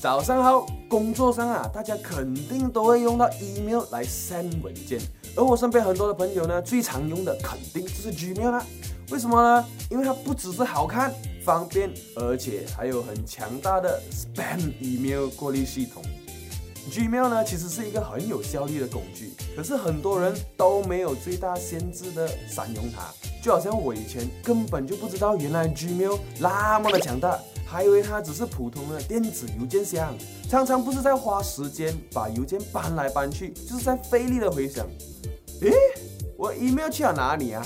早上好，工作上啊，大家肯定都会用到 email 来 send 文件，而我身边很多的朋友呢，最常用的肯定就是 Gmail 啦。为什么呢？因为它不只是好看、方便，而且还有很强大的 spam email 过滤系统。Gmail 呢，其实是一个很有效率的工具，可是很多人都没有最大限制的善用它。就好像我以前根本就不知道，原来 Gmail 那么的强大，还以为它只是普通的电子邮件箱，常常不是在花时间把邮件搬来搬去，就是在费力的回想，诶，我 email 去了哪里啊？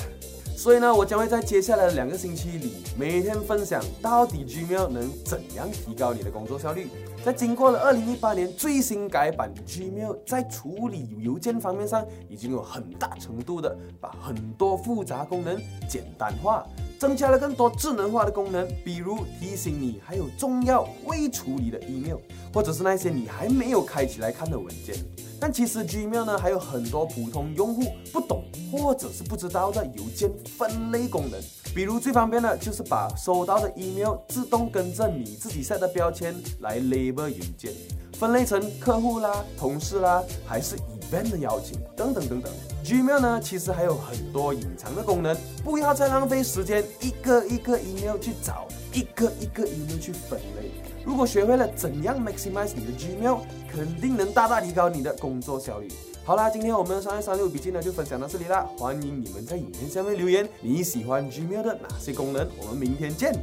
所以呢，我将会在接下来的两个星期里，每天分享到底 Gmail 能怎样提高你的工作效率。在经过了二零一八年最新改版，Gmail 在处理邮件方面上已经有很大程度的把很多复杂功能简单化，增加了更多智能化的功能，比如提醒你还有重要未处理的 email，或者是那些你还没有开起来看的文件。但其实 Gmail 呢还有很多普通用户不懂或者是不知道的邮件分类功能。比如最方便的就是把收到的 email 自动跟着你自己 set 的标签来 label 邮件，分类成客户啦、同事啦，还是 event 的邀请等等等等。Gmail 呢其实还有很多隐藏的功能，不要再浪费时间一个一个 email 去找，一个一个 email 去分类。如果学会了怎样 maximize 你的 Gmail，肯定能大大提高你的工作效率。好啦，今天我们的商业三六笔记呢就分享到这里啦，欢迎你们在影片下面留言，你喜欢 Gmail 的哪些功能？我们明天见。